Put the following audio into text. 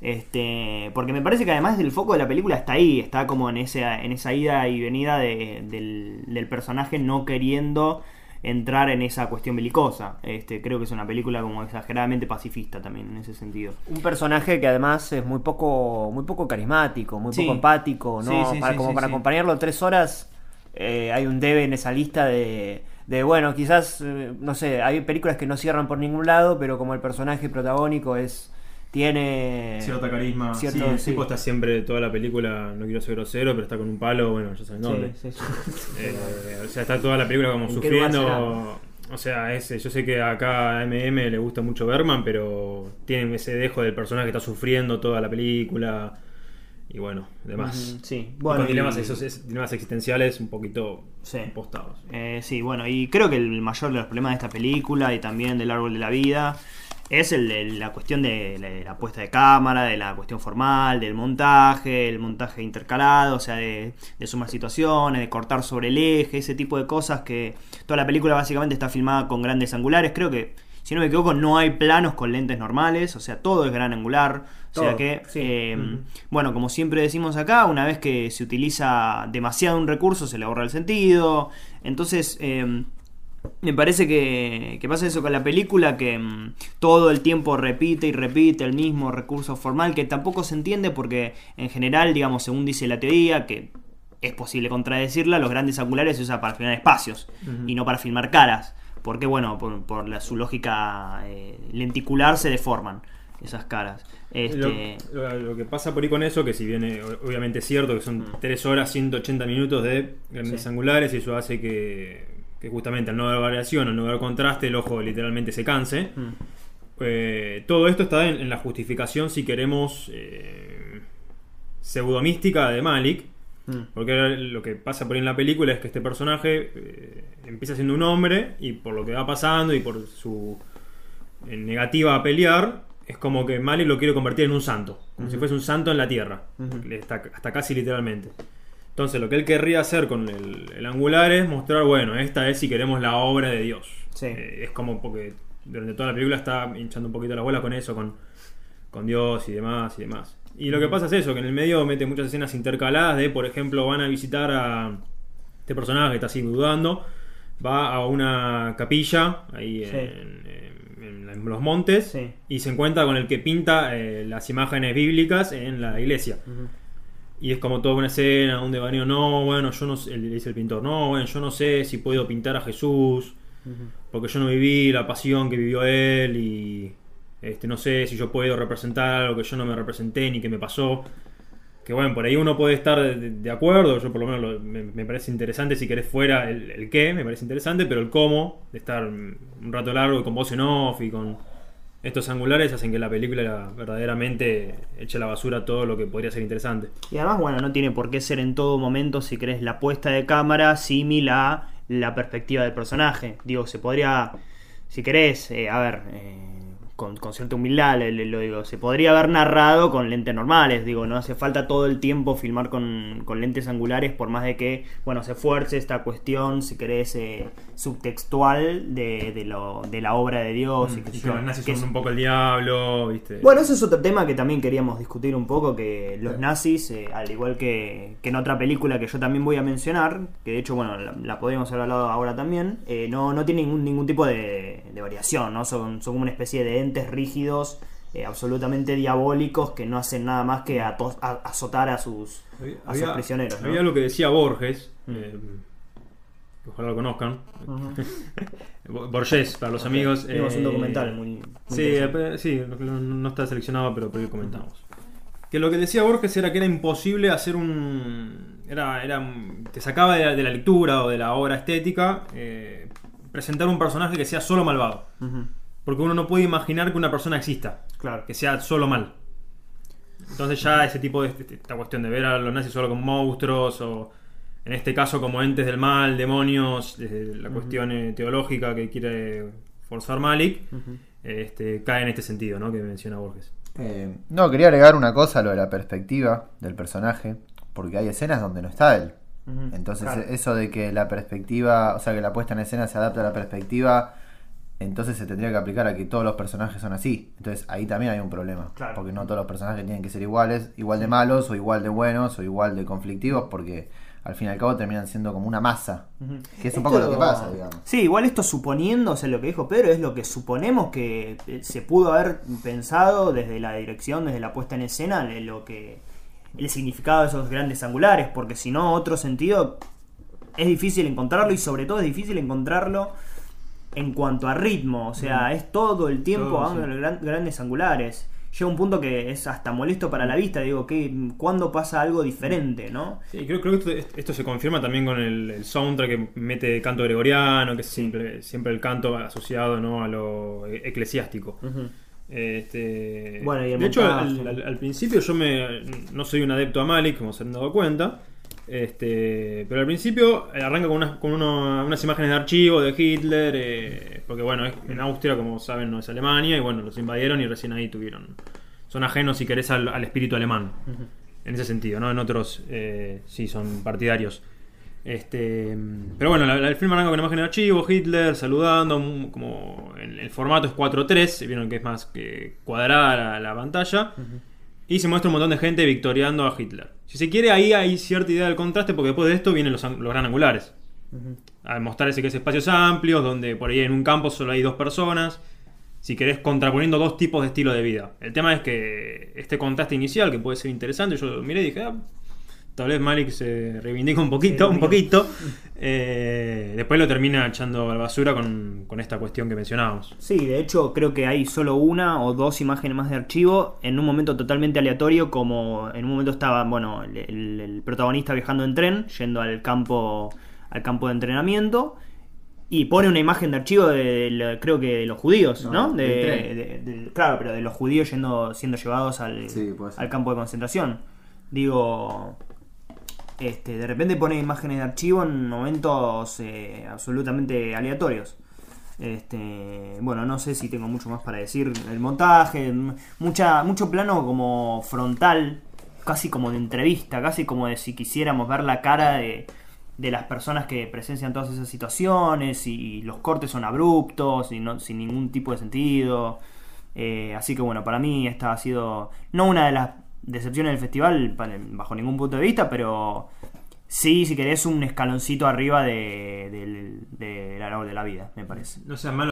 Este, porque me parece que además el foco de la película está ahí, está como en, ese, en esa ida y venida de- del, del personaje no queriendo entrar en esa cuestión belicosa. Este, creo que es una película como exageradamente pacifista también en ese sentido. Un personaje que además es muy poco, muy poco carismático, muy Sí. poco empático, ¿no? Sí, sí, para, como para acompañarlo tres horas, eh, hay un debe en esa lista de, de, bueno, quizás, eh, no sé, hay películas que no cierran por ningún lado, pero como el personaje protagónico es tiene Cierta carisma. cierto- sí, el sí. tipo está siempre toda la película, no quiero ser grosero, pero está con un palo, bueno, ya saben dónde. Sí. Eh, o sea, está toda la película como ¿En qué lugar sufriendo. O sea, ese, yo sé que acá a MM le gusta mucho Berman, pero tiene ese dejo del personaje que está sufriendo toda la película. Y bueno, demás. Sí, Y bueno. con dilemas, y- esos es- dilemas existenciales un poquito Sí. impostados. Eh, sí, bueno, y creo que el mayor de los problemas de esta película y también del árbol de la vida es el de la cuestión de la, de la puesta de cámara, de la cuestión formal, del montaje, el montaje intercalado, o sea, de, de sumar situaciones, de cortar sobre el eje, ese tipo de cosas que toda la película básicamente está filmada con grandes angulares. Creo que, si no me equivoco, no hay planos con lentes normales, o sea, todo es gran angular. O sea que, sí. eh, bueno, como siempre decimos acá, una vez que se utiliza demasiado un recurso se le borra el sentido. Entonces, eh, me parece que, que pasa eso con la película, que mm, todo el tiempo repite y repite el mismo recurso formal, que tampoco se entiende porque en general, digamos, según dice la teoría, que es posible contradecirla, los grandes angulares se usan para filmar espacios y no para filmar caras. Porque, bueno, por, por la- su lógica eh, lenticular se deforman esas caras. Este, Lo, que pasa por ahí con eso, que si bien eh, obviamente es cierto que son 3 horas 180 minutos de grandes. Sí. angulares y eso hace que, que justamente al no haber variación, al no haber contraste, el ojo literalmente se canse. mm, Eh, todo esto está en, en la justificación, si queremos, eh, pseudomística de Malik. mm. Porque lo que pasa por ahí en la película es que este personaje eh, empieza siendo un hombre y por lo que va pasando y por su eh, negativa a pelear, es como que Malik lo quiere convertir en un santo, como si fuese un santo en la tierra, hasta casi literalmente. Entonces lo que él querría hacer con el, el angular es mostrar, bueno, esta es si queremos la obra de Dios. Sí. Eh, es como porque durante toda la película está hinchando un poquito la bola con eso, con, con Dios y demás y demás. Y lo que pasa es eso, que en el medio mete muchas escenas intercaladas de, por ejemplo, van a visitar a este personaje que está así dudando, va a una capilla ahí Sí. en, en- en los montes Sí. y se encuentra con el que pinta eh, las imágenes bíblicas en la iglesia. Y es como toda una escena, un devaneo, no, bueno, yo no sé, le dice el pintor, no, bueno, yo no sé si puedo pintar a Jesús, porque yo no viví la pasión que vivió él y este, no sé si yo puedo representar algo que yo no me representé ni que me pasó. Que bueno, por ahí uno puede estar de, acuerdo, yo por lo menos lo- me, me parece interesante, si querés fuera el, el qué, me parece interesante, pero el cómo, de estar un rato largo con voz en off y con estos angulares hacen que la película verdaderamente eche a la basura todo lo que podría ser interesante. Y además, bueno, no tiene por qué ser en todo momento, si querés, la puesta de cámara símil a la perspectiva del personaje. Digo, se podría, si querés, eh, a ver, eh, con, con cierta humildad le- le- lo digo, se podría haber narrado con lentes normales. Digo, no hace falta todo el tiempo filmar con, con lentes angulares, por más de que, bueno, se esfuerce esta cuestión, si querés, eh, subtextual de, de, lo, de la obra de Dios. y sé Que los nazis que son un poco el diablo, ¿viste? bueno, ese es otro tema que también queríamos discutir un poco, que los nazis, eh, al igual que, que en otra película que yo también voy a mencionar, que de hecho, bueno, la, la podríamos haber hablado ahora también, eh, no, no tiene ningún, ningún tipo de, de variación, ¿no? Son, son como una especie de rígidos, eh, absolutamente diabólicos, que no hacen nada más que a- azotar a sus, a sus prisioneros, ¿no? había algo que decía Borges, eh, que ojalá lo conozcan. Bo- Borges, para los amigos. Vimos un eh, documental muy... muy Sí, eh, sí, no, no está seleccionado, pero por ahí comentamos. Que lo que decía Borges era que era imposible hacer un. Era, era Te sacaba de la, de la lectura o de la obra estética eh, presentar un personaje que sea solo malvado. Ujú, Porque uno no puede imaginar que una persona exista, Claro. que sea solo mal. Entonces ya ese tipo de esta cuestión de ver a los nazis solo como monstruos o en este caso como entes del mal, demonios, desde la cuestión eh, teológica que quiere forzar Malik, este, cae en este sentido, ¿no? Que menciona Borges. Eh, no, quería agregar una cosa a lo de la perspectiva del personaje, porque hay escenas donde no está él. Entonces, claro. eso de que la perspectiva, o sea, que la puesta en escena se adapta a la perspectiva, entonces se tendría que aplicar a que todos los personajes son así. Entonces ahí también hay un problema. Claro. Porque no todos los personajes tienen que ser iguales, igual de malos, o igual de buenos, o igual de conflictivos, porque al fin y al cabo terminan siendo como una masa. Que es un poco lo que pasa, digamos. Sí, igual esto suponiendo, o sea, lo que dijo Pedro es lo que suponemos que eh, se pudo haber pensado desde la dirección, desde la puesta en escena, de lo que el significado de esos grandes angulares, porque si no, otro sentido es difícil encontrarlo y sobre todo es difícil encontrarlo en cuanto a ritmo, o sea, es todo el tiempo Todo, ángulos sí. gran- grandes angulares. Llega un punto que es hasta molesto para la vista, digo, que ¿cuándo pasa algo diferente, no? Sí, creo, creo que esto, esto se confirma también con el, el soundtrack que mete canto gregoriano, que es siempre, siempre el canto asociado ¿no? a lo e- eclesiástico. Este, Bueno, y el de hecho, al- al principio yo me, no soy un adepto a Malik, como se han dado cuenta. Este, pero al principio eh, arranca con, unas, con uno- unas imágenes de archivo de Hitler, eh, porque bueno, es- en Austria, como saben, no es Alemania, y bueno, los invadieron y recién ahí tuvieron. Son ajenos, si querés, al, al espíritu alemán. En ese sentido, ¿no? En otros, eh, sí, son partidarios. Este, pero bueno, la- la- el film arranca con imagen de archivo, Hitler saludando, mm, como el, el formato es 4.3, vieron que es más que cuadrada la, la pantalla, y se muestra un montón de gente victoriando a Hitler. Si se quiere, ahí hay cierta idea del contraste, porque después de esto vienen los, los gran angulares. Al mostrar ese que es espacios amplios, donde por ahí en un campo solo hay dos personas. Si querés, contraponiendo dos tipos de estilo de vida. El tema es que este contraste inicial, que puede ser interesante, yo lo miré y dije, ah, tal vez Malik se reivindica un poquito, Sí, un poquito. Eh, después lo termina echando a la basura con, con esta cuestión que mencionábamos. Sí, de hecho creo que hay solo una o dos imágenes más de archivo en un momento totalmente aleatorio, como en un momento estaba, bueno, el, el- el protagonista viajando en tren, yendo al campo, al campo de entrenamiento, y pone una imagen de archivo de, creo que de los judíos, ¿no? No, De, claro, pero de los judíos yendo, siendo llevados al, Sí, al campo de concentración. Digo, este, de repente pone imágenes de archivo en momentos eh, absolutamente aleatorios. Este, bueno, no sé si tengo mucho más para decir. El montaje, mucha, mucho plano como frontal, casi como de entrevista, casi como de si quisiéramos ver la cara de, de las personas que presencian todas esas situaciones y los cortes son abruptos y no, sin ningún tipo de sentido. Eh, así que bueno, para mí esta ha sido no una de las decepciones del festival pa- bajo ningún punto de vista, pero sí, si querés, un escaloncito arriba de, del árbol de la vida, me parece. No seas malo.